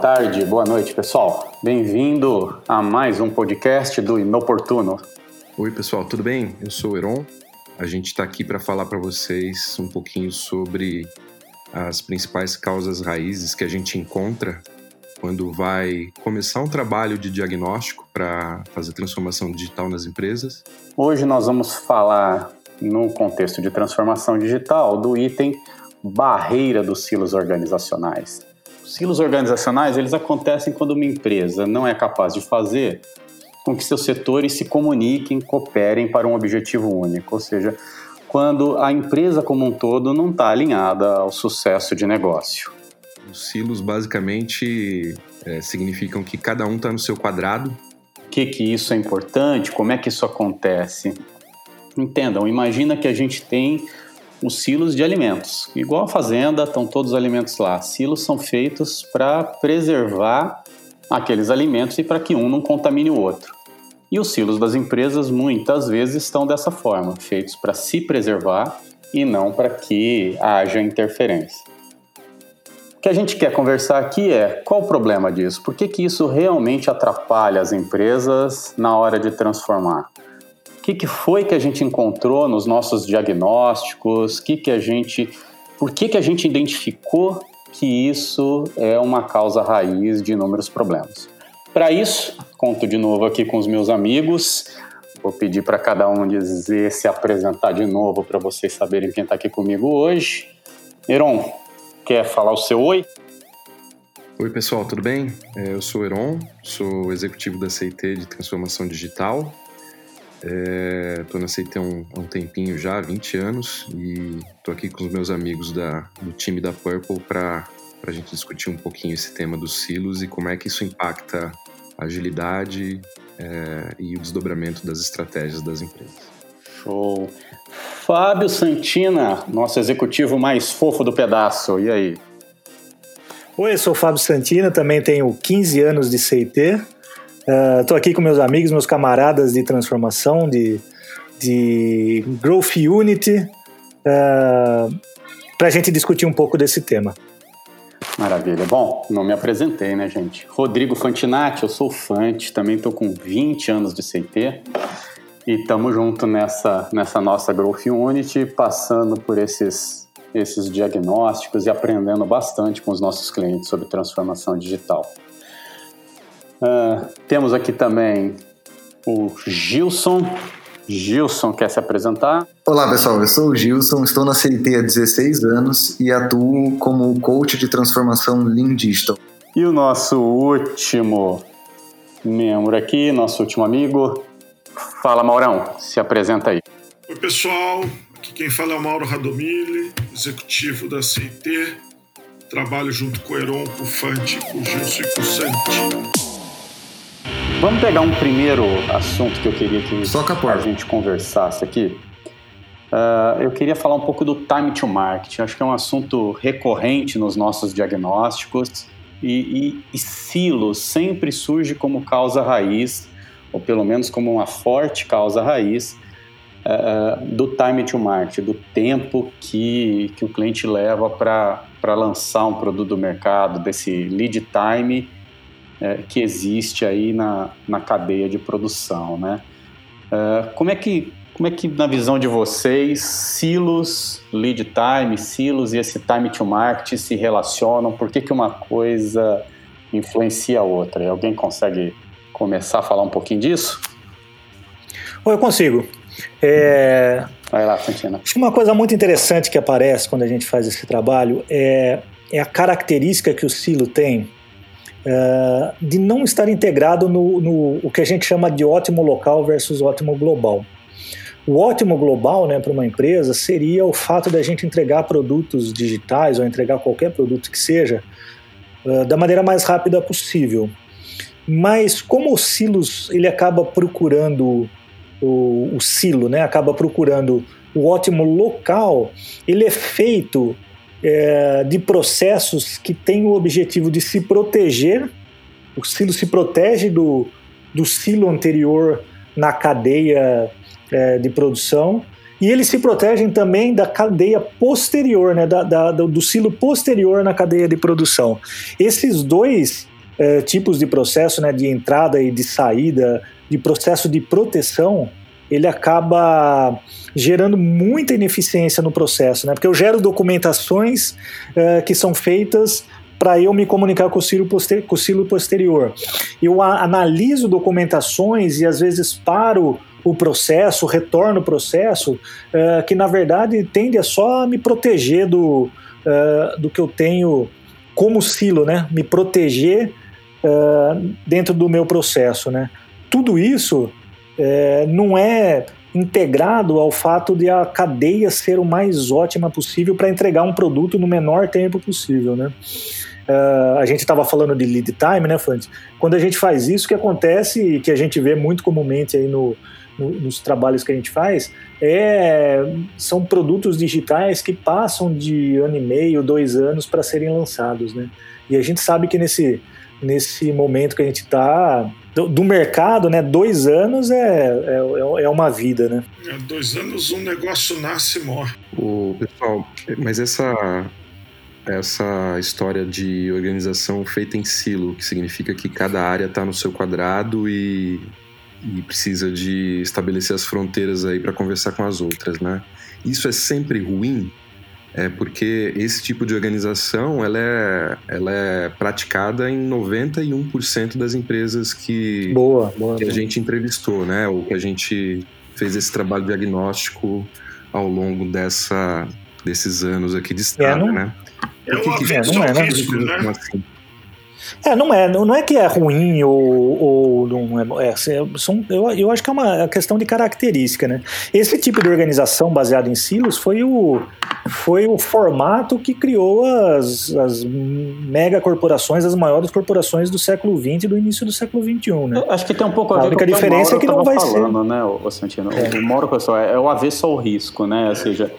tarde, boa noite, pessoal. Bem-vindo a mais um podcast do Inoportuno. Oi, pessoal, tudo bem? Eu sou o Heron. A gente está aqui para falar para vocês um pouquinho sobre as principais causas raízes que a gente encontra quando vai começar um trabalho de diagnóstico para fazer transformação digital nas empresas. Hoje nós vamos falar, no contexto de transformação digital, do item barreira dos silos organizacionais. Os silos organizacionais eles acontecem quando uma empresa não é capaz de fazer com que seus setores se comuniquem, cooperem para um objetivo único, ou seja, quando a empresa como um todo não está alinhada ao sucesso de negócio. Os silos basicamente é, significam que cada um está no seu quadrado. O que, que isso é importante? Como é que isso acontece? Entendam, imagina que a gente tem os silos de alimentos. Igual a fazenda, estão todos os alimentos lá. Silos são feitos para preservar aqueles alimentos e para que um não contamine o outro. E os silos das empresas muitas vezes estão dessa forma, feitos para se preservar e não para que haja interferência. O que a gente quer conversar aqui é qual o problema disso? Por que, que isso realmente atrapalha as empresas na hora de transformar? O que, que foi que a gente encontrou nos nossos diagnósticos? Que que a gente, por que, que a gente identificou que isso é uma causa raiz de inúmeros problemas? Para isso, conto de novo aqui com os meus amigos. Vou pedir para cada um dizer, se apresentar de novo para vocês saberem quem está aqui comigo hoje. Heron, quer falar o seu oi? Oi, pessoal, tudo bem? É, eu sou Heron, sou executivo da CIT de Transformação Digital. Estou é, na CIT há um, há um tempinho já, 20 anos, e estou aqui com os meus amigos da, do time da Purple para para a gente discutir um pouquinho esse tema dos silos e como é que isso impacta a agilidade é, e o desdobramento das estratégias das empresas. Show! Fábio Santina, nosso executivo mais fofo do pedaço, e aí? Oi, eu sou o Fábio Santina, também tenho 15 anos de CIT. Estou uh, aqui com meus amigos, meus camaradas de transformação, de, de Growth Unity, uh, para a gente discutir um pouco desse tema. Maravilha. Bom, não me apresentei, né, gente? Rodrigo Fantinati, eu sou Fante, também estou com 20 anos de CT e estamos junto nessa, nessa nossa Growth Unity, passando por esses, esses diagnósticos e aprendendo bastante com os nossos clientes sobre transformação digital. Uh, temos aqui também o Gilson, Gilson quer se apresentar? Olá pessoal, eu sou o Gilson, estou na CLT há 16 anos e atuo como coach de transformação Lean Digital. E o nosso último membro aqui, nosso último amigo. Fala Maurão, se apresenta aí. Oi pessoal, aqui quem fala é o Mauro Radomili, executivo da CIT. Trabalho junto com o Heron, com o Fante, com o Gilson e com o Santi. Vamos pegar um primeiro assunto que eu queria que a, a gente conversasse aqui. Uh, eu queria falar um pouco do time to market. Acho que é um assunto recorrente nos nossos diagnósticos e, e, e silos sempre surge como causa raiz, ou pelo menos como uma forte causa raiz uh, do time to market, do tempo que, que o cliente leva para lançar um produto do mercado, desse lead time é, que existe aí na, na cadeia de produção, né? É, como é que como é que na visão de vocês silos, lead time, silos e esse time to market se relacionam? Por que, que uma coisa influencia a outra? Alguém consegue começar a falar um pouquinho disso? eu consigo. É... Vai lá, Santina. Acho que uma coisa muito interessante que aparece quando a gente faz esse trabalho é, é a característica que o silo tem uh, de não estar integrado no, no o que a gente chama de ótimo local versus ótimo global. O ótimo global né, para uma empresa seria o fato de a gente entregar produtos digitais ou entregar qualquer produto que seja uh, da maneira mais rápida possível. Mas como o Silos ele acaba procurando o, o silo, né, acaba procurando o ótimo local, ele é feito é, de processos que têm o objetivo de se proteger, o silo se protege do, do silo anterior na cadeia é, de produção e eles se protegem também da cadeia posterior, né, da, da, do silo posterior na cadeia de produção. Esses dois é, tipos de processo, né, de entrada e de saída, de processo de proteção, ele acaba gerando muita ineficiência no processo, né? Porque eu gero documentações é, que são feitas para eu me comunicar com o, silo posterior. Eu analiso documentações e às vezes paro o processo, retorno o processo, uh, que na verdade tende a só me proteger do, uh, do que eu tenho como silo, né? Me proteger uh, dentro do meu processo, né? Tudo isso não é integrado ao fato de a cadeia ser o mais ótima possível para entregar um produto no menor tempo possível, né? Uh, a gente estava falando de lead time, né, Fante? Quando a gente faz isso, o que acontece e que a gente vê muito comumente aí no, no, nos trabalhos que a gente faz é, são produtos digitais que passam de ano e meio, dois anos para serem lançados, né? E a gente sabe que nesse, nesse momento que a gente está do, do, mercado, né? Dois anos é, é, é uma vida, né? É, dois anos um negócio nasce e morre. O, pessoal, mas essa essa história de organização feita em silo, que significa que cada área está no seu quadrado e, e, precisa de estabelecer as fronteiras aí para conversar com as outras, né? Isso é sempre ruim, é porque esse tipo de organização ela é, ela é praticada em 91% das empresas que, boa, boa, que a gente entrevistou, né? Ou que a gente fez esse trabalho diagnóstico ao longo dessa, desses anos aqui de estrada, é, não... né? É o avesso não é, né? risco, né? Assim. É, não é, não é que é ruim ou, ou não é, é são, eu, eu acho que é uma questão de característica, né? Esse tipo de organização baseada em silos foi o, foi o formato que criou as, as mega corporações, as maiores corporações do século XX e do início do século XXI, né? Eu acho que tem um pouco a ver a única com o diferença que é que não vai falando, ser. né, o Santino? É. O Mauro, pessoal, é o avesso ao risco, né? Ou seja,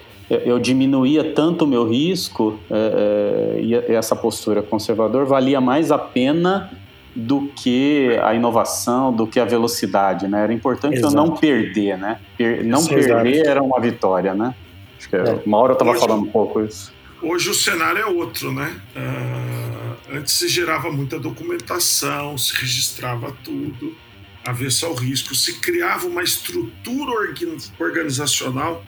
eu diminuía tanto o meu risco é, é, e essa postura conservador valia mais a pena do que a inovação, do que a velocidade, né? Era importante Exato. eu não perder, né? Per não perder era uma vitória, né? Acho que é. uma hora eu estava falando um pouco isso. Hoje o cenário é outro, né? Uh, antes se gerava muita documentação, se registrava tudo, avesso ao risco, se criava uma estrutura organizacional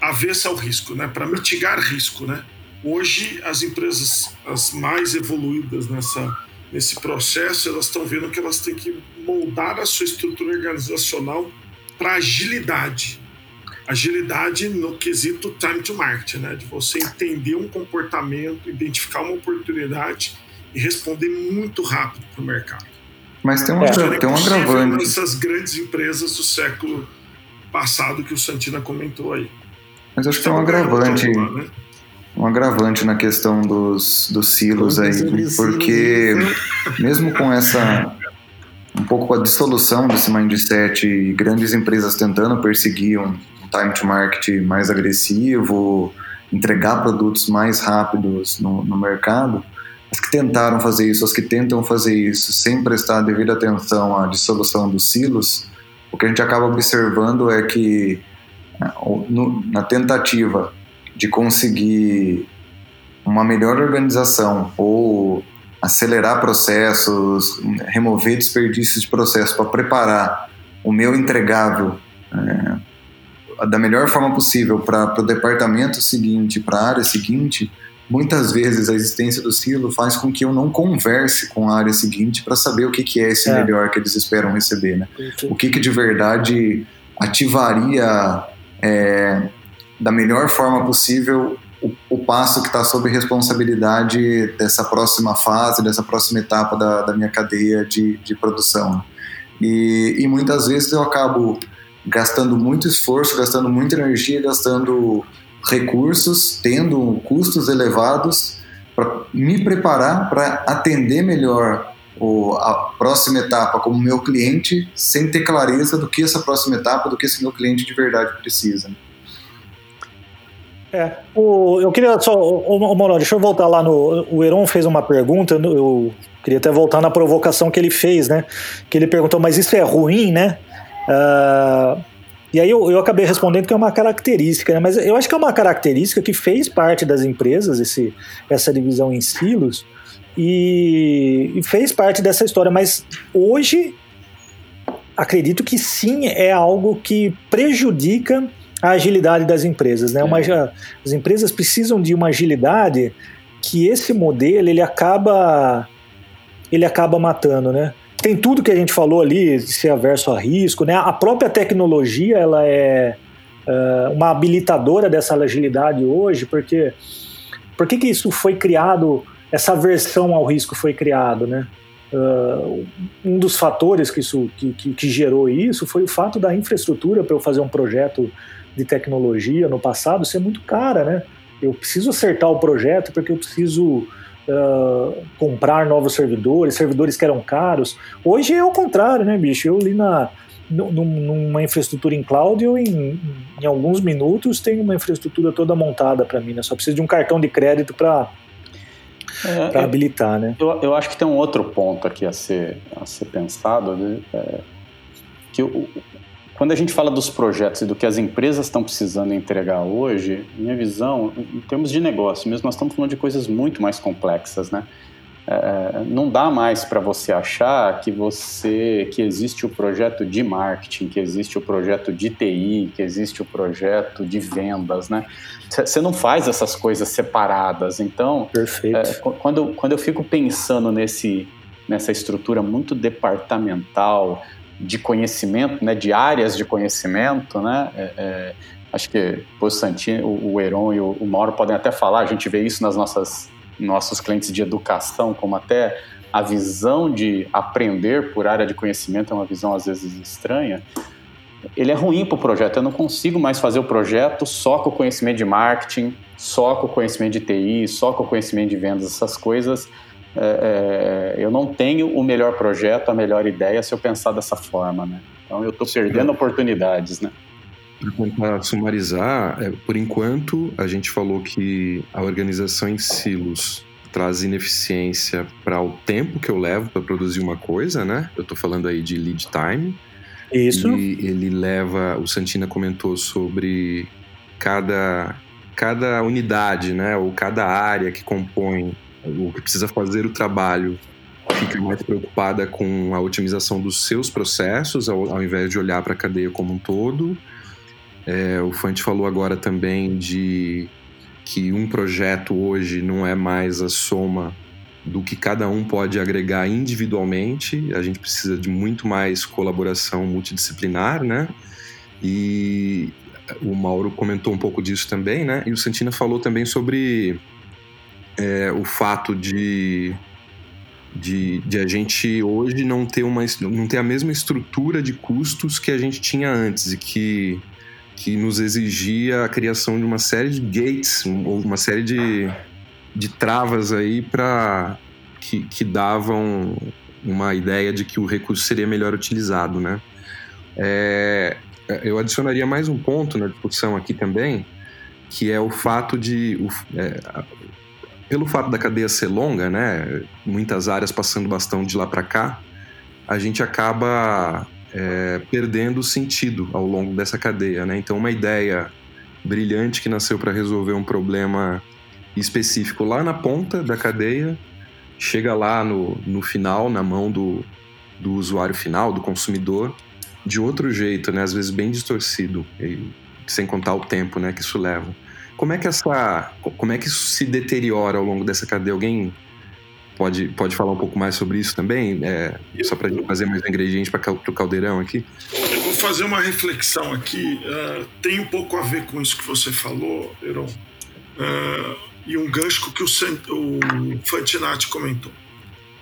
avessa ao risco, né? Para mitigar risco, né? Hoje as empresas as mais evoluídas nessa nesse processo elas estão vendo que elas têm que moldar a sua estrutura organizacional para agilidade. Agilidade no quesito time to market, né? De você entender um comportamento, identificar uma oportunidade e responder muito rápido para o mercado. Mas tem um, é, tem um agravante. Nessas grandes empresas do século passado que o Santina comentou aí. Mas acho que tem um agravante, né? um agravante na questão dos, dos silos aí, porque mesmo com essa um pouco com a dissolução desse mindset e grandes empresas tentando perseguir um time to market mais agressivo, entregar produtos mais rápidos no, no mercado, as que tentaram fazer isso, as que tentam fazer isso sem prestar devida atenção à dissolução dos silos, o que a gente acaba observando é que na tentativa de conseguir uma melhor organização ou acelerar processos, remover desperdícios de processo para preparar o meu entregável é, da melhor forma possível para o departamento seguinte, para a área seguinte, muitas vezes a existência do silo faz com que eu não converse com a área seguinte para saber o que, que é esse é. melhor que eles esperam receber, né? O que, que de verdade ativaria é, da melhor forma possível o, o passo que está sob responsabilidade dessa próxima fase, dessa próxima etapa da, da minha cadeia de, de produção. E, e muitas vezes eu acabo gastando muito esforço, gastando muita energia, gastando recursos, tendo custos elevados para me preparar para atender melhor o, a próxima etapa como meu cliente sem ter clareza do que essa próxima etapa, do que esse meu cliente de verdade precisa. É, o, eu queria só, o, Mauro, deixa eu voltar lá no. O Heron fez uma pergunta, eu queria até voltar na provocação que ele fez, né? Que ele perguntou, mas isso é ruim, né? Uh, E aí eu, eu acabei respondendo que é uma característica, né? mas eu acho que é uma característica que fez parte das empresas, esse, essa divisão em silos, e, e fez parte dessa história. Mas hoje, acredito que sim, é algo que prejudica a agilidade das empresas. Né? Uma, é. as empresas precisam de uma agilidade que esse modelo ele acaba ele acaba matando, né? tem tudo que a gente falou ali, de ser averso a risco, né? A própria tecnologia, ela é uh, uma habilitadora dessa agilidade hoje, porque por que, que isso foi criado, essa aversão ao risco foi criado, né? Uh, um dos fatores que, isso, que, que, que gerou isso foi o fato da infraestrutura para eu fazer um projeto de tecnologia no passado ser muito cara, né? Eu preciso acertar o projeto porque eu preciso uh, comprar novos servidores, servidores que eram caros. Hoje é o contrário, né, bicho? Eu li na, numa infraestrutura em cloud, eu em, em alguns minutos tenho uma infraestrutura toda montada para mim, né? Só preciso de um cartão de crédito para é, para habilitar, né? Eu, eu acho que tem um outro ponto aqui a ser, a ser pensado, né? é, que o, quando a gente fala dos projetos e do que as empresas estão precisando entregar hoje, minha visão, em termos de negócio mesmo, nós estamos falando de coisas muito mais complexas, né? É, não dá mais para você achar que você que existe o projeto de marketing, que existe o projeto de TI, que existe o projeto de vendas, né? Você não faz essas coisas separadas. Então, é, quando, quando eu fico pensando nesse, nessa estrutura muito departamental, de conhecimento, né, de áreas de conhecimento, né, é, é, acho que o Santini, o, Heron e o, o Mauro podem até falar, a gente vê isso nas nossas nossos clientes de educação, como até a visão de aprender por área de conhecimento é uma visão às vezes estranha, ele é ruim para o projeto. Eu não consigo mais fazer o projeto só com o conhecimento de marketing, só com o conhecimento de TI, só com o conhecimento de vendas, essas coisas é, é, eu não tenho o melhor projeto, a melhor ideia se eu pensar dessa forma, né? Então eu estou perdendo oportunidades, né? Para tentar sumarizar, é, por enquanto a gente falou que a organização em silos traz ineficiência para o tempo que eu levo para produzir uma coisa, né? Eu estou falando aí de lead time. Isso. E ele leva, o Santina comentou sobre cada cada unidade, né, ou cada área que compõe o que precisa fazer o trabalho fica mais preocupada com a otimização dos seus processos, ao, ao invés de olhar para a cadeia como um todo. É, o Fante falou agora também de que um projeto hoje não é mais a soma do que cada um pode agregar individualmente. A gente precisa de muito mais colaboração multidisciplinar, né? E o Mauro comentou um pouco disso também, né? E o Santina falou também sobre é, o fato de, de, de, a gente hoje não ter, uma, não ter a mesma estrutura de custos que a gente tinha antes e que, que nos exigia a criação de uma série de gates, ou uma série de, de travas aí para que, que davam uma ideia de que o recurso seria melhor utilizado, né? É, eu adicionaria mais um ponto na discussão aqui também, que é o fato de o, é, pelo fato da cadeia ser longa, né, muitas áreas passando bastão de lá para cá, a gente acaba é, perdendo sentido ao longo dessa cadeia, né? Então, uma ideia brilhante que nasceu para resolver um problema específico lá na ponta da cadeia, chega lá no, no final, na mão do, do usuário final, do consumidor, de outro jeito, né? Às vezes bem distorcido, e, sem contar o tempo, né, que isso leva. Como é que essa, como é que isso se deteriora ao longo dessa cadeia? Alguém pode, pode falar um pouco mais sobre isso também? É, só para fazer mais um ingrediente para o caldeirão aqui? Eu vou fazer uma reflexão aqui. Uh, tem um pouco a ver com isso que você falou, Heron. Uh, e um gancho que o, o Fantinati comentou.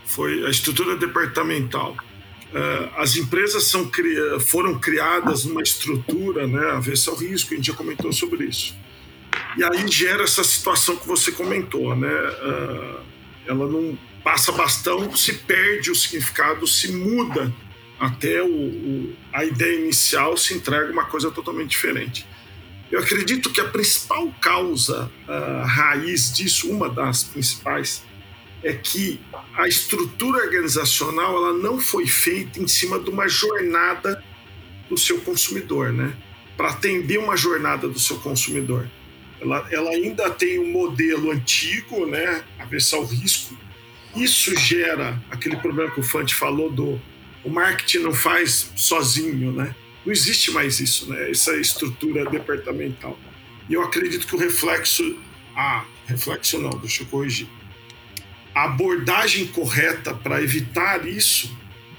Foi a estrutura departamental. Uh, as empresas são, foram criadas numa estrutura, né, avessa ao risco, a gente já comentou sobre isso. E aí gera essa situação que você comentou, né? Uh, ela não passa bastão, se perde o significado, se muda até o, o, a ideia inicial, se entrega uma coisa totalmente diferente. Eu acredito que a principal causa, uh, raiz disso, uma das principais, é que a estrutura organizacional ela não foi feita em cima de uma jornada do seu consumidor, né? para atender uma jornada do seu consumidor. Ela, ela ainda tem um modelo antigo, né, aversão ao risco. Isso gera aquele problema que o Fante falou do o marketing não faz sozinho, né? Não existe mais isso, né? Essa estrutura departamental. E eu acredito que o reflexo, ah, reflexo não, deixa eu corrigir. A abordagem correta para evitar isso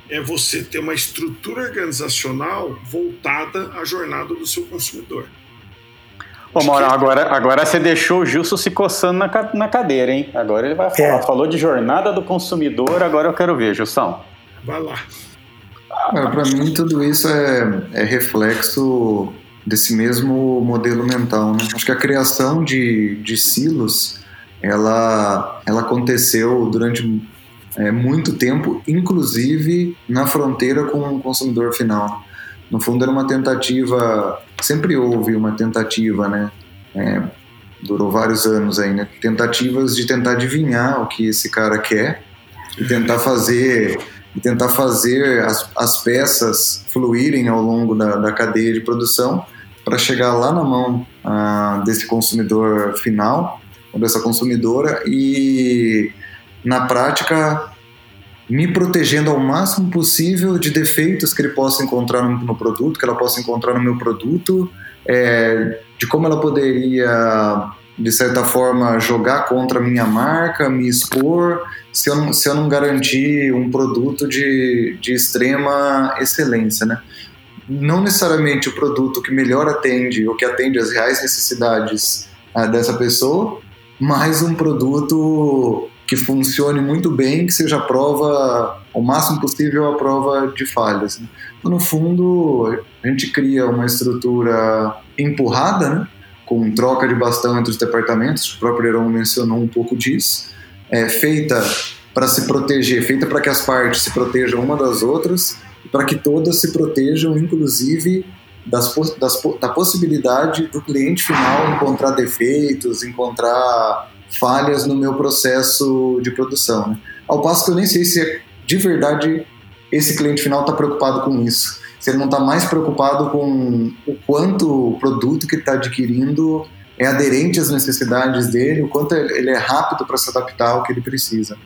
é você ter uma estrutura organizacional voltada à jornada do seu consumidor. Ô, Mauro, agora, agora você deixou o Gilson se coçando na, na cadeira, hein? Agora ele vai falar. É. Falou de jornada do consumidor, agora eu quero ver, Gilson. Vai lá. Para mim, tudo isso é, é, reflexo desse mesmo modelo mental. Né? Acho que a criação de, de silos ela, ela aconteceu durante é, muito tempo, inclusive na fronteira com o consumidor final. No fundo, era uma tentativa, sempre houve uma tentativa, né? É, durou vários anos aí, né? Tentativas de tentar adivinhar o que esse cara quer e tentar fazer e tentar fazer as, as peças fluírem ao longo da, da cadeia de produção para chegar lá na mão ah, desse consumidor final ou dessa consumidora e na prática me protegendo ao máximo possível de defeitos que ele possa encontrar no, no produto, que ela possa encontrar no meu produto, é, de como ela poderia, de certa forma, jogar contra a minha marca, me expor, se eu não, se eu não garantir um produto de, de extrema excelência, né? Não necessariamente o produto que melhor atende ou que atende às reais necessidades ah, dessa pessoa, mas um produto que funcione muito bem, que seja a prova, o máximo possível a prova de falhas. Né? Então, no fundo, a gente cria uma estrutura empurrada, né? com troca de bastão entre os departamentos, o próprio Heron mencionou um pouco disso, é, feita para se proteger, feita para que as partes se protejam uma das outras, para que todas se protejam, inclusive das, das, da possibilidade do cliente final encontrar defeitos, encontrar falhas no meu processo de produção. Né? Ao passo que eu nem sei se de verdade esse cliente final está preocupado com isso. Se ele não está mais preocupado com o quanto o produto que está adquirindo é aderente às necessidades dele, o quanto ele é rápido para se adaptar ao que ele precisa.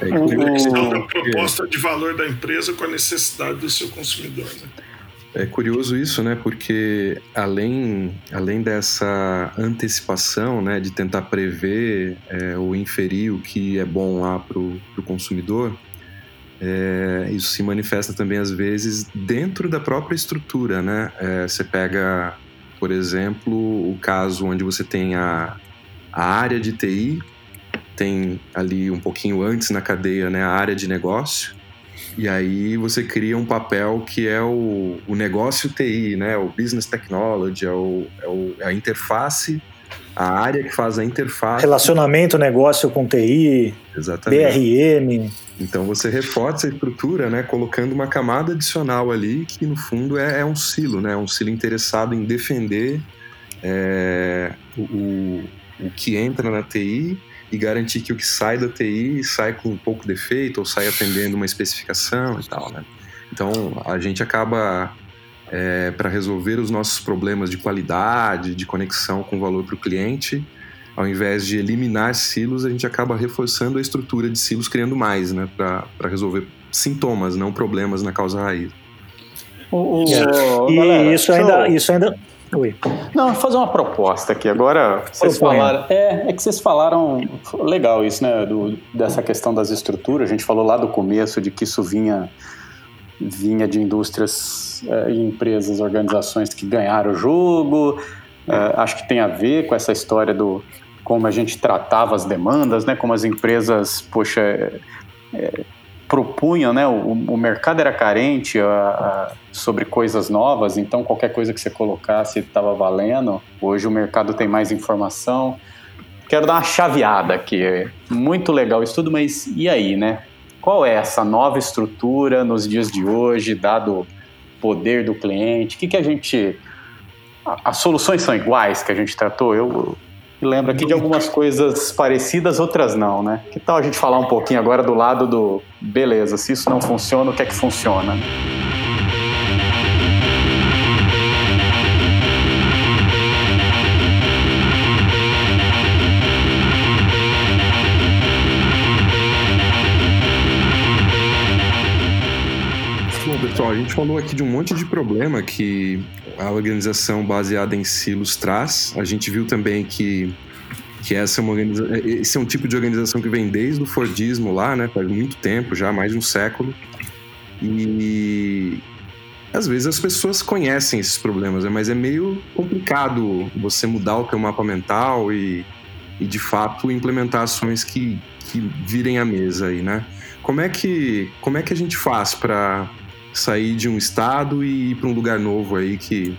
É, a conexão da proposta de valor da empresa com a necessidade do seu consumidor. Né? É curioso isso, né? Porque além, além dessa antecipação, né, de tentar prever é, ou inferir o que é bom lá para o consumidor, é, isso se manifesta também às vezes dentro da própria estrutura, né? É, você pega, por exemplo, o caso onde você tem a, a área de TI, tem ali um pouquinho antes na cadeia, né, a área de negócio e aí você cria um papel que é o, o negócio TI, né? O business technology, é, o, é, o, é a interface, a área que faz a interface. Relacionamento negócio com TI, Exatamente. BRM. Então você reforça a estrutura, né? Colocando uma camada adicional ali que no fundo é, é um silo, né? Um silo interessado em defender é, o, o que entra na TI e garantir que o que sai da TI sai com um pouco defeito ou sai atendendo uma especificação e tal, né? Então a gente acaba é, para resolver os nossos problemas de qualidade, de conexão com valor para o cliente, ao invés de eliminar silos, a gente acaba reforçando a estrutura de silos, criando mais, né, para resolver sintomas, não problemas na causa raiz. O, o, e galera, isso ainda, isso ainda Oi. Não, vou fazer uma proposta aqui. Agora, vocês falaram. É, é que vocês falaram. Legal isso, né? Do, dessa questão das estruturas. A gente falou lá do começo de que isso vinha, vinha de indústrias é, e empresas, organizações que ganharam o jogo. É, acho que tem a ver com essa história do como a gente tratava as demandas, né? Como as empresas, poxa, é, é propunham, né? O, o mercado era carente a, a, sobre coisas novas, então qualquer coisa que você colocasse estava valendo. Hoje o mercado tem mais informação. Quero dar uma chaveada aqui. Muito legal isso tudo, mas e aí, né? Qual é essa nova estrutura nos dias de hoje, dado o poder do cliente? O que, que a gente. As soluções são iguais que a gente tratou? Eu, lembra aqui de algumas coisas parecidas, outras não, né? Que tal a gente falar um pouquinho agora do lado do beleza, se isso não funciona, o que é que funciona? A gente falou aqui de um monte de problema que a organização baseada em silos traz. A gente viu também que, que essa é uma organiza... esse é um tipo de organização que vem desde o Fordismo lá, né? Faz muito tempo, já mais de um século. E às vezes as pessoas conhecem esses problemas, né? mas é meio complicado você mudar o teu mapa mental e, e de fato implementar ações que, que virem à mesa aí, né? Como é que, como é que a gente faz para sair de um estado e ir para um lugar novo aí que,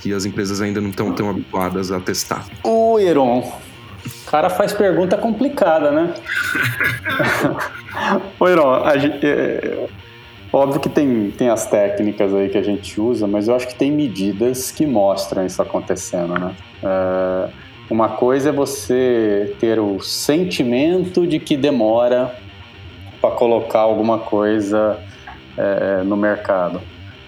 que as empresas ainda não estão tão habituadas a testar? O Heron, o cara faz pergunta complicada, né? Ô, Heron, a gente, é, óbvio que tem, tem as técnicas aí que a gente usa, mas eu acho que tem medidas que mostram isso acontecendo, né? É, uma coisa é você ter o sentimento de que demora para colocar alguma coisa é, no mercado.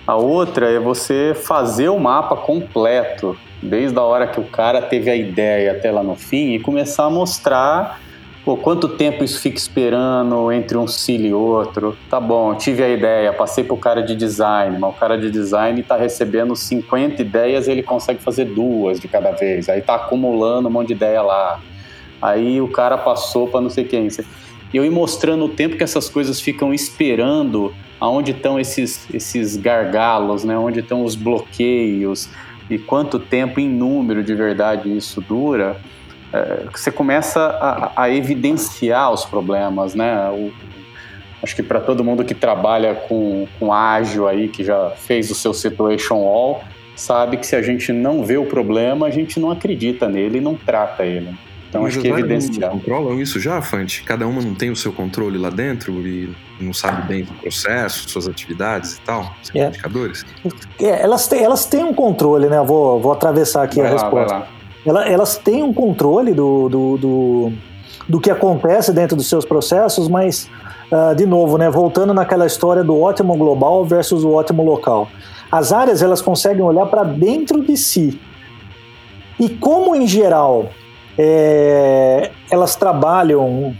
A outra é você fazer o mapa completo, desde a hora que o cara teve a ideia até lá no fim, e começar a mostrar pô, quanto tempo isso fica esperando entre um cílio e outro. Tá bom, tive a ideia, passei para o cara de design, mas o cara de design está recebendo 50 ideias e ele consegue fazer duas de cada vez. Aí está acumulando um monte de ideia lá. Aí o cara passou para não sei quem e eu ir mostrando o tempo que essas coisas ficam esperando, aonde estão esses, esses gargalos, né? onde estão os bloqueios e quanto tempo em número de verdade isso dura, é, você começa a, a, evidenciar os problemas, né? O, acho que para todo mundo que trabalha com, com ágil aí, que já fez o seu situation wall, sabe que se a gente não vê o problema, a gente não acredita nele e não trata ele. Então Mas acho que é evidenciar. controlam isso já, Fante? Cada uma não tem o seu controle lá dentro e não sabe bem do processo, suas atividades e tal, seus é. indicadores? É, elas, têm, elas têm um controle, né? Vou, vou atravessar aqui vai a lá, resposta. Elas, elas têm um controle do, do, do, do que acontece dentro dos seus processos, mas, uh, de novo, né, voltando naquela história do ótimo global versus o ótimo local. As áreas elas conseguem olhar para dentro de si. E como, em geral, é, elas trabalham,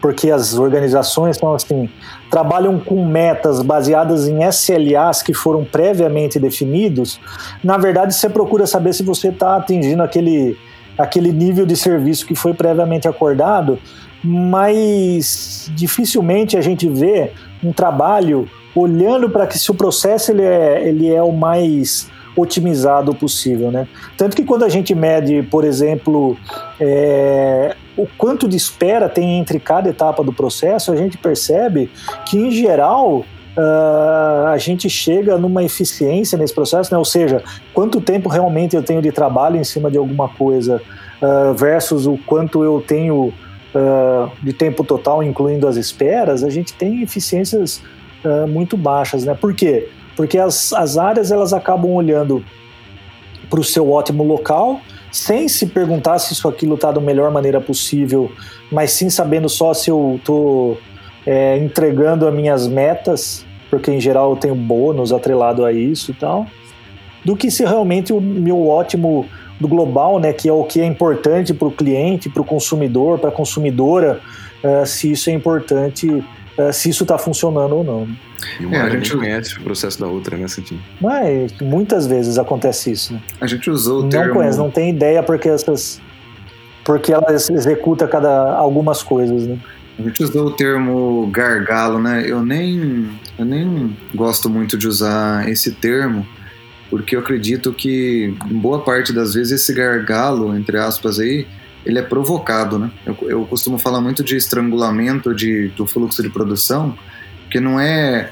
porque as organizações são assim, trabalham com metas baseadas em SLAs que foram previamente definidos, na verdade você procura saber se você está atingindo aquele, aquele nível de serviço que foi previamente acordado, mas dificilmente a gente vê um trabalho olhando para que se o processo ele é, ele é o mais otimizado possível, né? Tanto que quando a gente mede, por exemplo, é, o quanto de espera tem entre cada etapa do processo, a gente percebe que, em geral, Uh, a gente chega numa eficiência nesse processo, né? ou seja, quanto tempo realmente eu tenho de trabalho em cima de alguma coisa uh, versus o quanto eu tenho uh, de tempo total, incluindo as esperas, a gente tem eficiências muito baixas. Né? Por quê? Porque as, as áreas elas acabam olhando para o seu ótimo local, sem se perguntar se isso aquilo está da melhor maneira possível, mas sim sabendo só se eu estou é, entregando as minhas metas, porque em geral eu tenho bônus atrelado a isso e tal, do que se realmente o meu ótimo do global, né, que é o que é importante para o cliente, para o consumidor, para a consumidora, uh, se isso é importante é, se isso está funcionando ou não. E uma é, a gente conhece o processo da outra, né, Santinho? Mas muitas vezes acontece isso. Né? A gente usou o não termo... conhece, não tem ideia porque essas porque ela executa cada algumas coisas, né? A gente usou o termo gargalo, né? Eu nem eu nem gosto muito de usar esse termo porque eu acredito que boa parte das vezes esse gargalo, entre aspas aí, ele é provocado, né? Eu, eu costumo falar muito de estrangulamento de, do fluxo de produção, que não é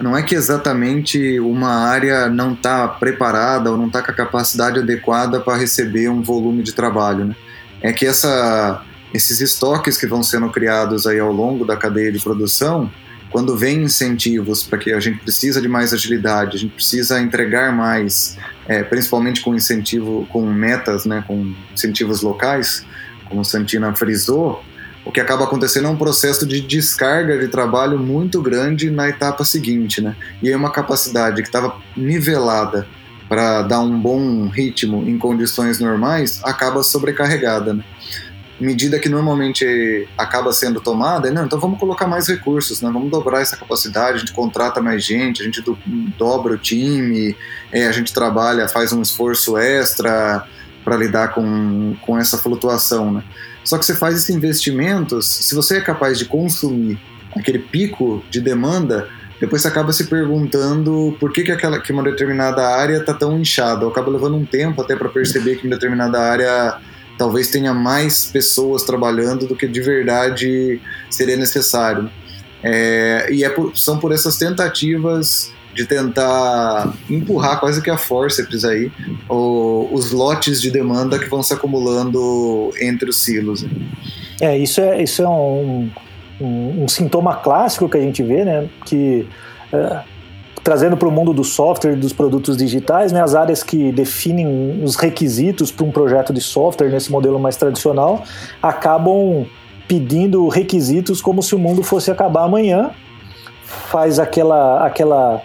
não é que exatamente uma área não está preparada ou não está com a capacidade adequada para receber um volume de trabalho, né? É que essa, esses estoques que vão sendo criados aí ao longo da cadeia de produção, quando vem incentivos para que a gente precisa de mais agilidade, a gente precisa entregar mais, é, principalmente com incentivo, com metas, né, com incentivos locais, como Santina frisou, o que acaba acontecendo é um processo de descarga de trabalho muito grande na etapa seguinte, né? E aí uma capacidade que estava nivelada para dar um bom ritmo em condições normais acaba sobrecarregada, né? Medida que normalmente acaba sendo tomada é, não, então vamos colocar mais recursos, né? vamos dobrar essa capacidade, a gente contrata mais gente, a gente do, dobra o time, é, a gente trabalha, faz um esforço extra para lidar com, com essa flutuação. Né? Só que você faz esses investimentos, se você é capaz de consumir aquele pico de demanda, depois você acaba se perguntando por que, que, aquela, que uma determinada área está tão inchada. Acaba levando um tempo até para perceber que uma determinada área talvez tenha mais pessoas trabalhando do que de verdade seria necessário. É, e é por, são por essas tentativas de tentar empurrar quase que a forceps aí o, os lotes de demanda que vão se acumulando entre os silos. É, isso é, isso é um, um, um sintoma clássico que a gente vê, né? Que é, trazendo para o mundo do software e dos produtos digitais, né, as áreas que definem os requisitos para um projeto de software nesse modelo mais tradicional acabam pedindo requisitos como se o mundo fosse acabar amanhã, faz aquela aquela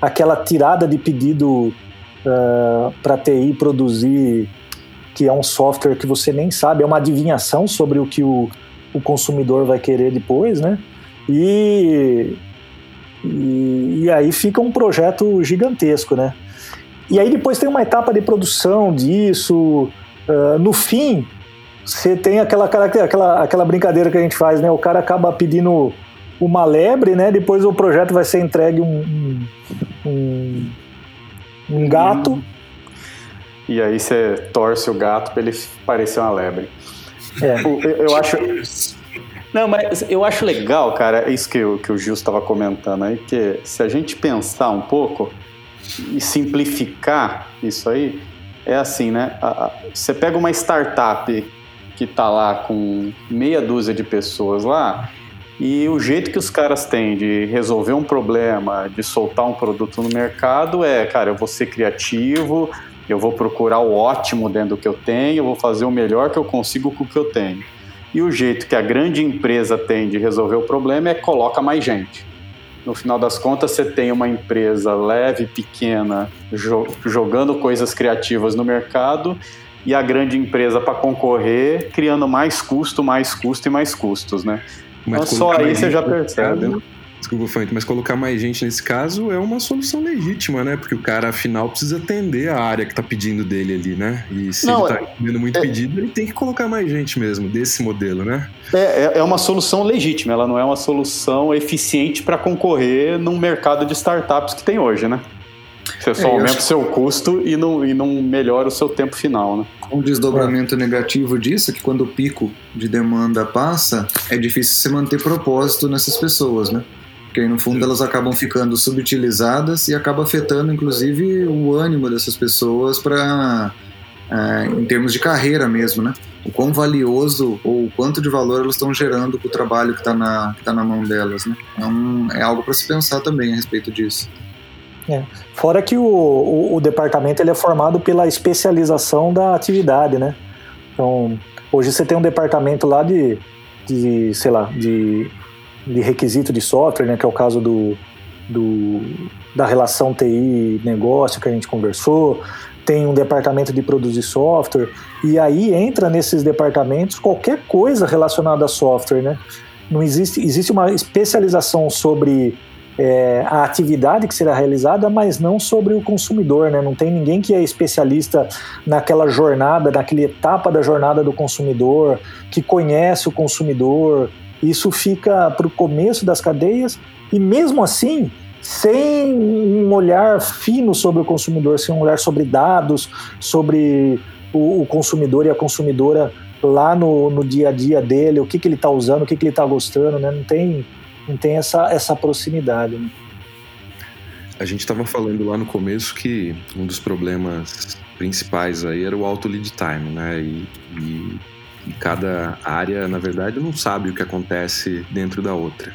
aquela tirada de pedido uh, para TI produzir que é um software que você nem sabe, é uma adivinhação sobre o que o, o consumidor vai querer depois, né? E e, e aí fica um projeto gigantesco, né? E aí depois tem uma etapa de produção disso. Uh, no fim, você tem aquela, aquela, aquela brincadeira que a gente faz, né? O cara acaba pedindo uma lebre, né? Depois o projeto vai ser entregue um, um, um gato. E aí você torce o gato para ele parecer uma lebre. É. Eu, eu acho não, mas eu acho legal, cara, isso que, que o Gil estava comentando aí, que se a gente pensar um pouco e simplificar isso aí, é assim, né? Você pega uma startup que está lá com meia dúzia de pessoas lá, e o jeito que os caras têm de resolver um problema, de soltar um produto no mercado é, cara, eu vou ser criativo, eu vou procurar o ótimo dentro do que eu tenho, eu vou fazer o melhor que eu consigo com o que eu tenho. E o jeito que a grande empresa tem de resolver o problema é coloca mais gente. No final das contas, você tem uma empresa leve, pequena, jo jogando coisas criativas no mercado e a grande empresa para concorrer, criando mais custo, mais custo e mais custos, né? Mas então, só aí você já percebe. Né? Desculpa, Fante, mas colocar mais gente nesse caso é uma solução legítima, né? Porque o cara, afinal, precisa atender a área que tá pedindo dele ali, né? E se Não, ele tá recebendo muito é, pedido, ele tem que colocar mais gente mesmo, desse modelo, né? É, é, é uma solução legítima, ela não é uma solução eficiente para concorrer num mercado de startups que tem hoje, né? Você só é, aumenta o seu custo e não, e não melhora o seu tempo final, né? Um desdobramento negativo disso é que quando o pico de demanda passa, é difícil você manter propósito nessas pessoas, né? Porque aí, no fundo elas acabam ficando subutilizadas e acaba afetando inclusive o ânimo dessas pessoas para é, em termos de carreira mesmo, né? O quão valioso ou o quanto de valor elas estão gerando para o trabalho que está na, que tá na mão delas, né? Então é algo para se pensar também a respeito disso. É. Fora que o, o, o, departamento ele é formado pela especialização da atividade, né? Então, hoje você tem um departamento lá de, de sei lá, de de requisito de software, né, que é o caso do, do, da relação TI-negócio que a gente conversou, tem um departamento de produzir software, e aí entra nesses departamentos qualquer coisa relacionada a software, né? Não existe, existe uma especialização sobre é, a atividade que será realizada, mas não sobre o consumidor, né? Não tem ninguém que é especialista naquela jornada, naquela etapa da jornada do consumidor, que conhece o consumidor, isso fica para o começo das cadeias e mesmo assim sem um olhar fino sobre o consumidor, sem um olhar sobre dados, sobre o, o consumidor e a consumidora lá no, no, dia a dia dele, o que, que ele está usando, o que, que ele está gostando, né? Não tem, não tem essa, essa proximidade. Né? A gente estava falando lá no começo que um dos problemas principais aí era o alto lead time, né? E, e cada área, na verdade, não sabe o que acontece dentro da outra.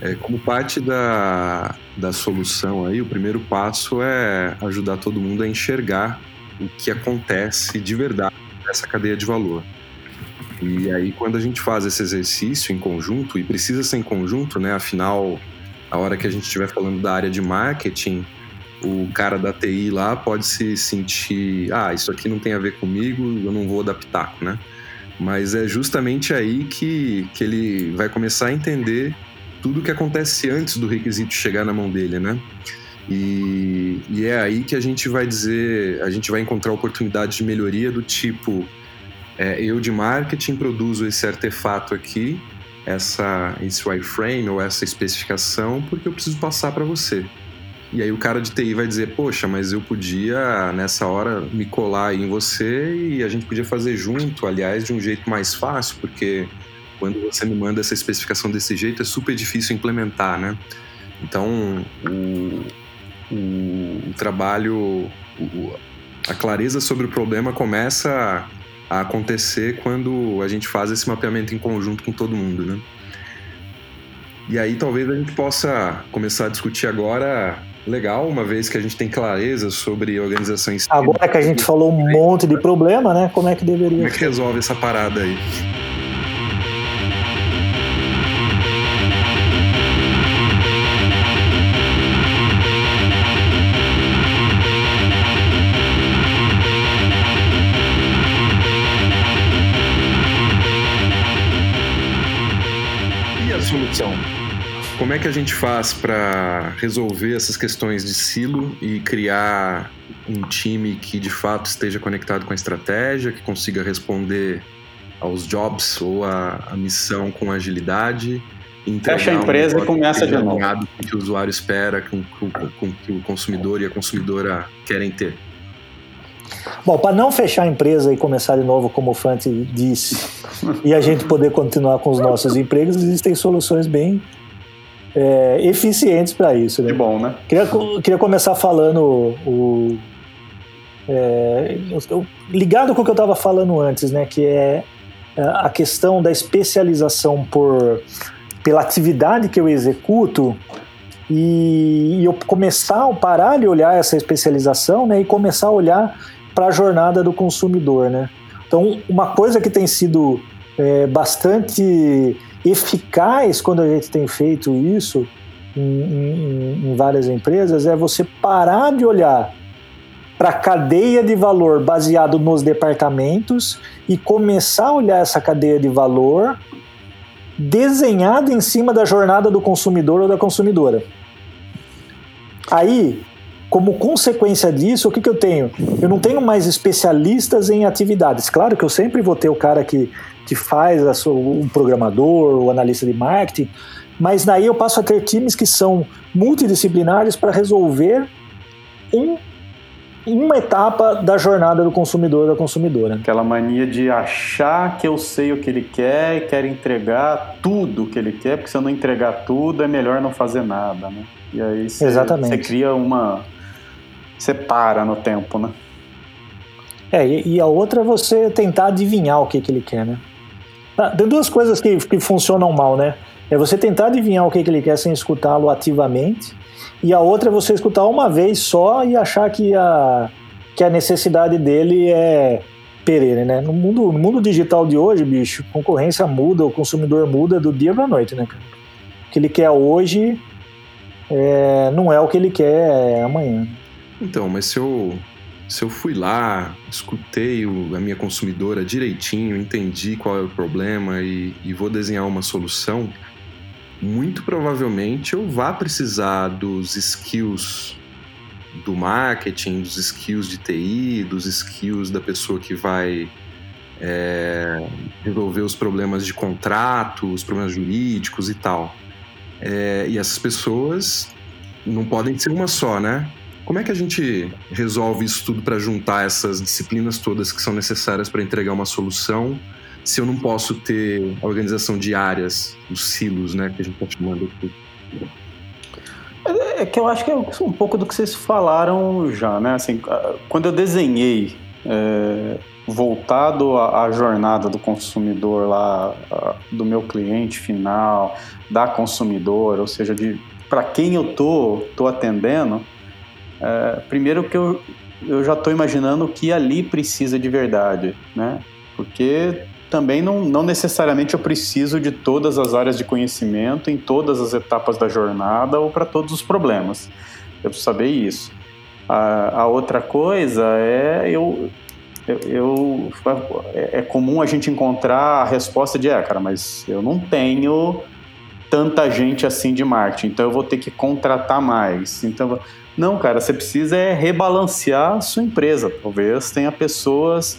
É, como parte da, da solução aí, o primeiro passo é ajudar todo mundo a enxergar o que acontece de verdade nessa cadeia de valor. E aí, quando a gente faz esse exercício em conjunto, e precisa ser em conjunto, né? Afinal, a hora que a gente estiver falando da área de marketing, o cara da TI lá pode se sentir, ah, isso aqui não tem a ver comigo, eu não vou adaptar, né? Mas é justamente aí que, que ele vai começar a entender tudo o que acontece antes do requisito chegar na mão dele, né? E, e, é aí que a gente vai dizer, a gente vai encontrar oportunidades de melhoria do tipo, é, eu de marketing produzo esse artefato aqui, essa, esse wireframe ou essa especificação, porque eu preciso passar para você. E aí o cara de TI vai dizer, poxa, mas eu podia nessa hora me colar aí em você e a gente podia fazer junto, aliás, de um jeito mais fácil, porque quando você me manda essa especificação desse jeito é super difícil implementar, né? Então, o, o, o trabalho, o, a clareza sobre o problema começa a, acontecer quando a gente faz esse mapeamento em conjunto com todo mundo, né? E aí talvez a gente possa começar a discutir agora legal, uma vez que a gente tem clareza sobre organizações. Agora que a gente falou um monte de problema, né? Como é que deveria Como é que resolve essa parada aí? É que a gente faz para resolver essas questões de silo e criar um time que de fato esteja conectado com a estratégia, que consiga responder aos jobs ou a, a missão com agilidade? Fecha a empresa um e começa de novo. Com que o usuário espera, com, com, com que o consumidor e a consumidora querem ter. Bom, para não fechar a empresa e começar de novo, como o Fante disse, e a gente poder continuar com os nossos empregos, existem soluções bem é, eficientes para isso. Né? Que bom, né? Queria, queria começar falando o, é, ligado com o que eu estava falando antes, né? Que é, é a questão da especialização por pela atividade que eu executo e, e eu começar a parar de olhar essa especialização, né? E começar a olhar para a jornada do consumidor, né? Então, uma coisa que tem sido é, bastante eficaz quando a gente tem feito isso em, em, em várias empresas é você parar de olhar para a cadeia de valor baseado nos departamentos e começar a olhar essa cadeia de valor desenhada em cima da jornada do consumidor ou da consumidora. Aí, como consequência disso, o que, que eu tenho? Eu não tenho mais especialistas em atividades. Claro que eu sempre vou ter o cara que que faz a sua, o programador, o analista de marketing, mas daí eu passo a ter times que são multidisciplinares para resolver um, uma etapa da jornada do consumidor da consumidora. Aquela mania de achar que eu sei o que ele quer e quer entregar tudo o que ele quer, porque se eu não entregar tudo é melhor não fazer nada, né? E aí você cria uma... você para no tempo, né? É, e, e a outra é você tentar adivinhar o que, que ele quer, né? Ah, tem duas coisas que, que funcionam mal, né? É você tentar adivinhar o que, que ele quer sem escutá-lo ativamente, e a outra é você escutar uma vez só e achar que a, que a necessidade dele é perene, né? No mundo, no mundo digital de hoje, bicho, concorrência muda, o consumidor muda do dia para noite, né, cara? O que ele quer hoje é, não é o que ele quer amanhã. Então, mas se eu se eu fui lá, escutei o, a minha consumidora direitinho, entendi qual é o problema e, e vou desenhar uma solução, muito provavelmente eu vá precisar dos skills do marketing, dos skills de TI, dos skills da pessoa que vai é, resolver os problemas de contrato, os problemas jurídicos e tal. É, e essas pessoas não podem ser uma só, né? Como é que a gente resolve isso tudo para juntar essas disciplinas todas que são necessárias para entregar uma solução, se eu não posso ter a organização de áreas, os silos, né, que a gente está chamando aqui? É, é que eu acho que é um pouco do que vocês falaram já, né? Assim, quando eu desenhei é, voltado à, jornada do consumidor lá, do meu cliente final, da consumidora, ou seja, de para quem eu tô, tô atendendo, é, primeiro que eu, eu já estou imaginando o que ali precisa de verdade, né? Porque também não, não necessariamente eu preciso de todas as áreas de conhecimento em todas as etapas da jornada ou para todos os problemas. Eu preciso saber isso. A, a outra coisa é eu eu, eu, é, é comum a gente encontrar a resposta de, é, cara, mas eu não tenho tanta gente assim de marketing, então eu vou ter que contratar mais. Então, não, cara, você precisa é rebalancear sua empresa. Talvez tenha pessoas,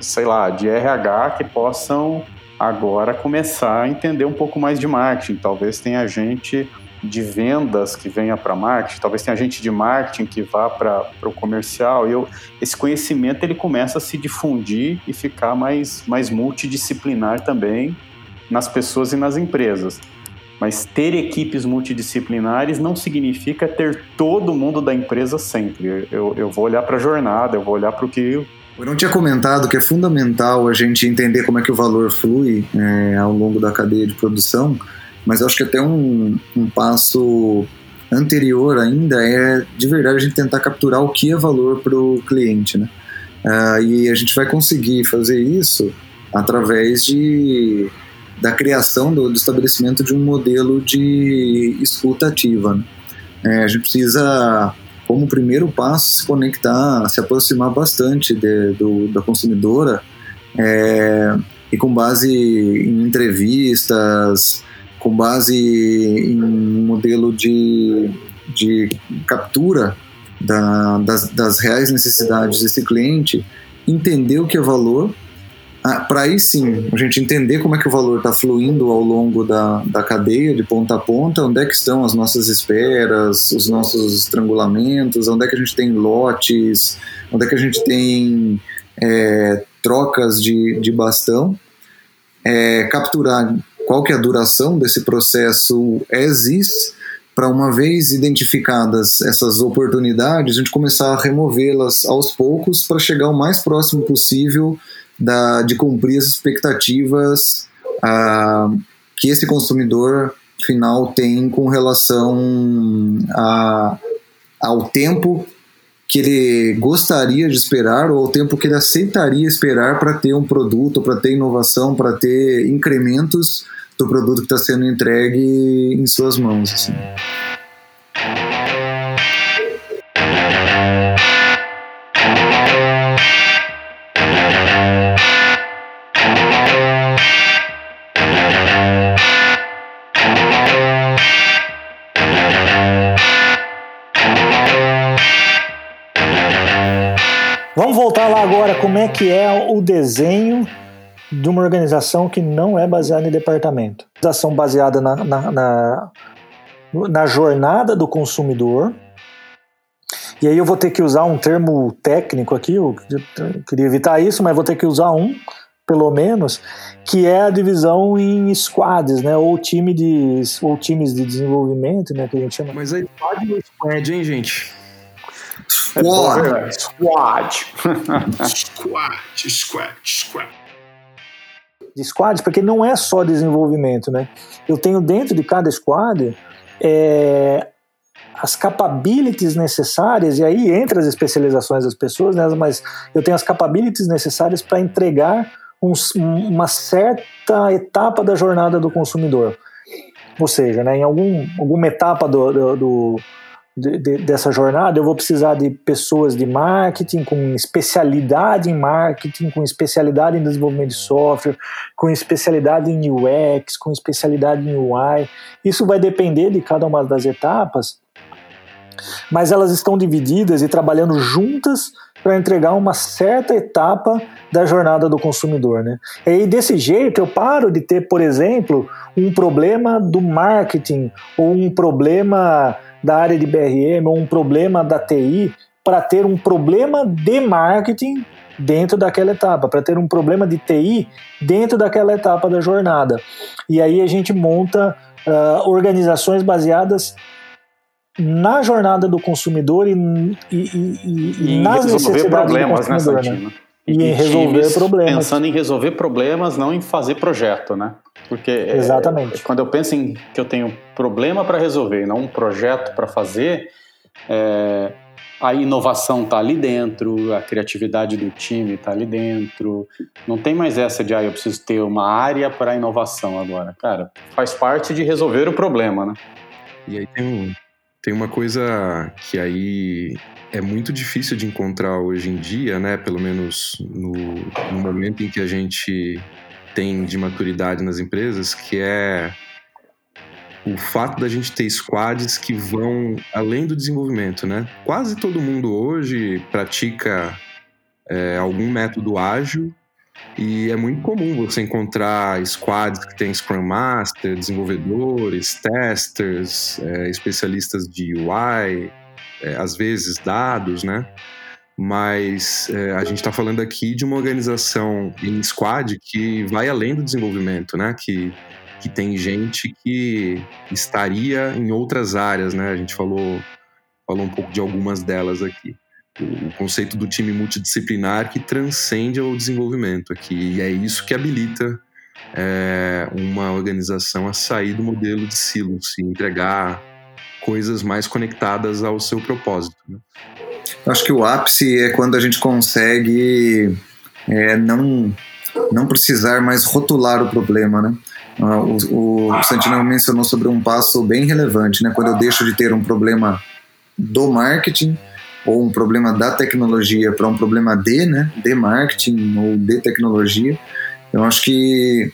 sei lá, de RH que possam agora começar a entender um pouco mais de marketing. Talvez tenha gente de vendas que venha para marketing, talvez tenha gente de marketing que vá para o comercial. Eu, esse conhecimento ele começa a se difundir e ficar mais, mais multidisciplinar também nas pessoas e nas empresas. Mas ter equipes multidisciplinares não significa ter todo mundo da empresa sempre. Eu, eu vou olhar para a jornada, eu vou olhar para o que eu não tinha comentado que é fundamental a gente entender como é que o valor flui é, ao longo da cadeia de produção, mas eu acho que até um, um passo anterior ainda é de verdade a gente tentar capturar o que é valor para o cliente, né? Uh, e a gente vai conseguir fazer isso através de, da criação do, do estabelecimento de um modelo de escuta ativa. Né? É, a gente precisa, como primeiro passo, se conectar, se aproximar bastante de, do, da consumidora é, e com base em entrevistas, com base em um modelo de, de captura da, das, das reais necessidades desse cliente, entender o que é valor, para aí sim a gente entender como é que o valor está fluindo ao longo da, da cadeia, de ponta a ponta, onde é que estão as nossas esperas, os nossos estrangulamentos, onde é que a gente tem lotes, onde é que a gente tem é, trocas de, de bastão, é, capturar qual que é a duração desse processo existe para uma vez identificadas essas oportunidades, a gente começar a removê-las aos poucos para chegar o mais próximo possível da, de cumprir as expectativas ah, que esse consumidor final tem com relação a, ao tempo que ele gostaria de esperar ou ao tempo que ele aceitaria esperar para ter um produto, para ter inovação, para ter incrementos do produto que está sendo entregue em suas mãos. Assim. Que é o desenho de uma organização que não é baseada em departamento. Organização baseada na, na, na, na jornada do consumidor. E aí eu vou ter que usar um termo técnico aqui, eu queria evitar isso, mas vou ter que usar um, pelo menos, que é a divisão em squads, né? Ou time de ou times de desenvolvimento, né? Que a gente chama. Mas aí squad ou squad, hein, gente? Squad. É squad. squad. Squad. Squad de squads, porque não é só desenvolvimento, né? Eu tenho dentro de cada squad é, as capabilities necessárias, e aí entra as especializações das pessoas, né? mas eu tenho as capabilities necessárias para entregar um, uma certa etapa da jornada do consumidor. Ou seja, né, em algum, alguma etapa do, do, do de, de, dessa jornada, eu vou precisar de pessoas de marketing, com especialidade em marketing, com especialidade em desenvolvimento de software, com especialidade em UX, com especialidade em UI. Isso vai depender de cada uma das etapas, mas elas estão divididas e trabalhando juntas para entregar uma certa etapa da jornada do consumidor, né? E desse jeito eu paro de ter, por exemplo, um problema do marketing ou um problema da área de BRM ou um problema da TI para ter um problema de marketing dentro daquela etapa, para ter um problema de TI dentro daquela etapa da jornada. E aí a gente monta uh, organizações baseadas na jornada do consumidor e, e, e, e nas necessidades problemas, do consumidor. Né, E, em resolver problemas. Pensando em resolver problemas, não em fazer projeto, né? Porque é, Exatamente. É, quando eu penso em que eu tenho um problema para resolver, não um projeto para fazer, é, a inovação está ali dentro, a criatividade do time está ali dentro. Não tem mais essa de, ah, eu preciso ter uma área para inovação agora. Cara, faz parte de resolver o problema, né? E aí tem um, tem uma coisa que aí é muito difícil de encontrar hoje em dia, né? Pelo menos no, no momento em que a gente tem de maturidade nas empresas, que é o fato da gente ter squads que vão além do desenvolvimento, né? Quase todo mundo hoje pratica é, algum método ágil e é muito comum você encontrar squads que tem Scrum Master, desenvolvedores, testers, é, especialistas de UI, é, às vezes dados, né? Mas é, a gente está falando aqui de uma organização em squad que vai além do desenvolvimento, né? Que, que tem gente que estaria em outras áreas, né? A gente falou, falou um pouco de algumas delas aqui o conceito do time multidisciplinar que transcende o desenvolvimento aqui. E é isso que habilita é, uma organização a sair do modelo de silos e entregar coisas mais conectadas ao seu propósito. Né? Acho que o ápice é quando a gente consegue é, não, não precisar mais rotular o problema, né? Ah, o, o Santino mencionou sobre um passo bem relevante, né? Quando eu deixo de ter um problema do marketing ou um problema da tecnologia para um problema de, né, de marketing ou de tecnologia, eu acho que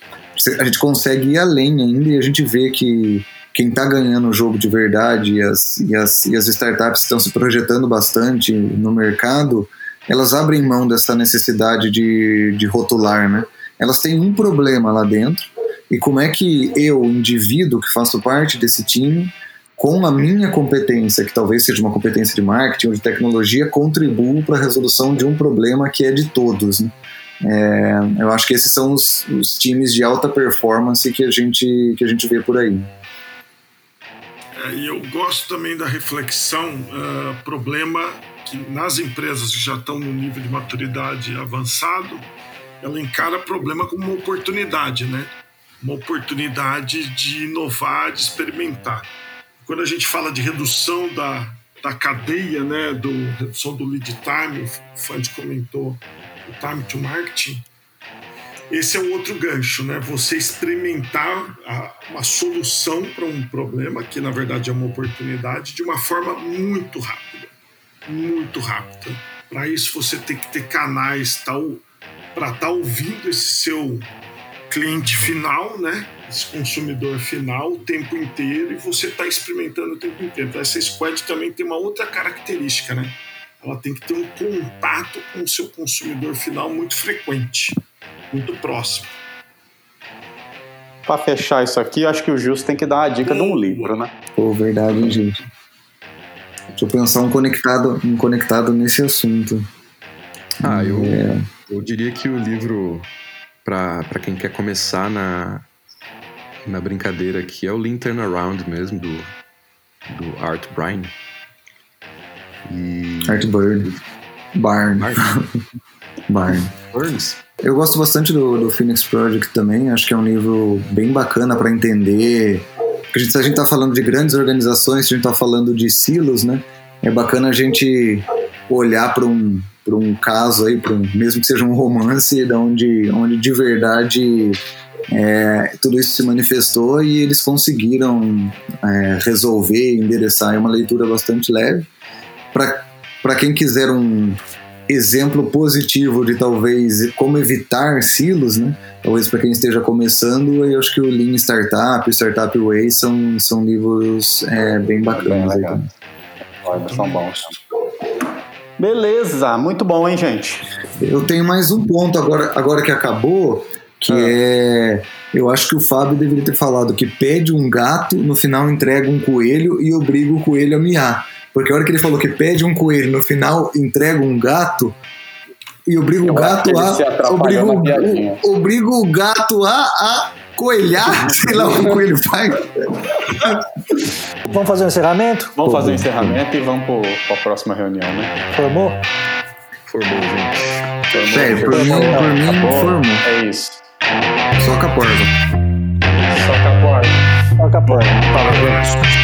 a gente consegue ir além ainda e a gente vê que quem está ganhando o jogo de verdade e as, e as, e as startups estão se projetando bastante no mercado, elas abrem mão dessa necessidade de, de rotular, né? Elas têm um problema lá dentro e como é que eu, indivíduo que faço parte desse time, com a minha competência, que talvez seja uma competência de marketing ou de tecnologia, contribuo para a resolução de um problema que é de todos. Né? É, eu acho que esses são os, os, times de alta performance que a gente, que a gente vê por aí. É, e eu gosto também da reflexão, uh, problema que nas empresas que já estão no nível de maturidade avançado, ela encara problema como uma oportunidade, né? Uma oportunidade de inovar, de experimentar quando a gente fala de redução da, da cadeia, né, do, redução do lead time, o Fand comentou o time to marketing, esse é um outro gancho, né? Você experimentar a, uma solução para um problema, que na verdade é uma oportunidade, de uma forma muito rápida. Muito rápida. Para isso você tem que ter canais tal para estar tá ouvindo esse seu cliente final, né? Esse consumidor final o tempo inteiro e você está experimentando o tempo inteiro. Então, essa squad também tem uma outra característica, né? Ela tem que ter um contato com o seu consumidor final muito frequente, muito próximo. Para fechar isso aqui, acho que o Justo tem que dar a dica de um livro, né? Pô, verdade, hein, gente? Deixa eu pensar um conectado, um conectado nesse assunto. Ah, eu, é... eu diria que o livro para quem quer começar na, na brincadeira aqui é o Lean Turnaround mesmo, do, do Art Bryan. E... Art Bird. Barn. Barn. Burns. Eu gosto bastante do, do Phoenix Project também, acho que é um livro bem bacana para entender. Porque a gente, se a gente está falando de grandes organizações, se a gente está falando de silos, né? É bacana a gente olhar para um, para um caso aí, um, mesmo que seja um romance, da onde, onde de verdade é, tudo isso se manifestou e eles conseguiram é, resolver, endereçar. É uma leitura bastante leve. Para quem quiser um exemplo positivo de talvez como evitar silos, né? Talvez para quem esteja começando, eu acho que o Lean Startup e Startup Way são, são livros é, bem bacanas. Bem Olha, são bons. Beleza, muito bom, hein, gente? Eu tenho mais um ponto agora, agora que acabou, que ah. é. Eu acho que o Fábio deveria ter falado que pede um gato, no final entrega um coelho e obriga o coelho a miar. Porque a hora que ele falou que pede um coelho, no final entrega um gato e obriga o gato a. Obriga o, obriga o gato a, a coelhar, sei lá o que o coelho faz. Vamos fazer um encerramento? Vamos fazer um encerramento e vamos para a próxima reunião, né? Formou? Formou, gente. Formou. Sério, por mim, por mim, formou. É isso. Só com a porta. Só com a porta. Só com a porta.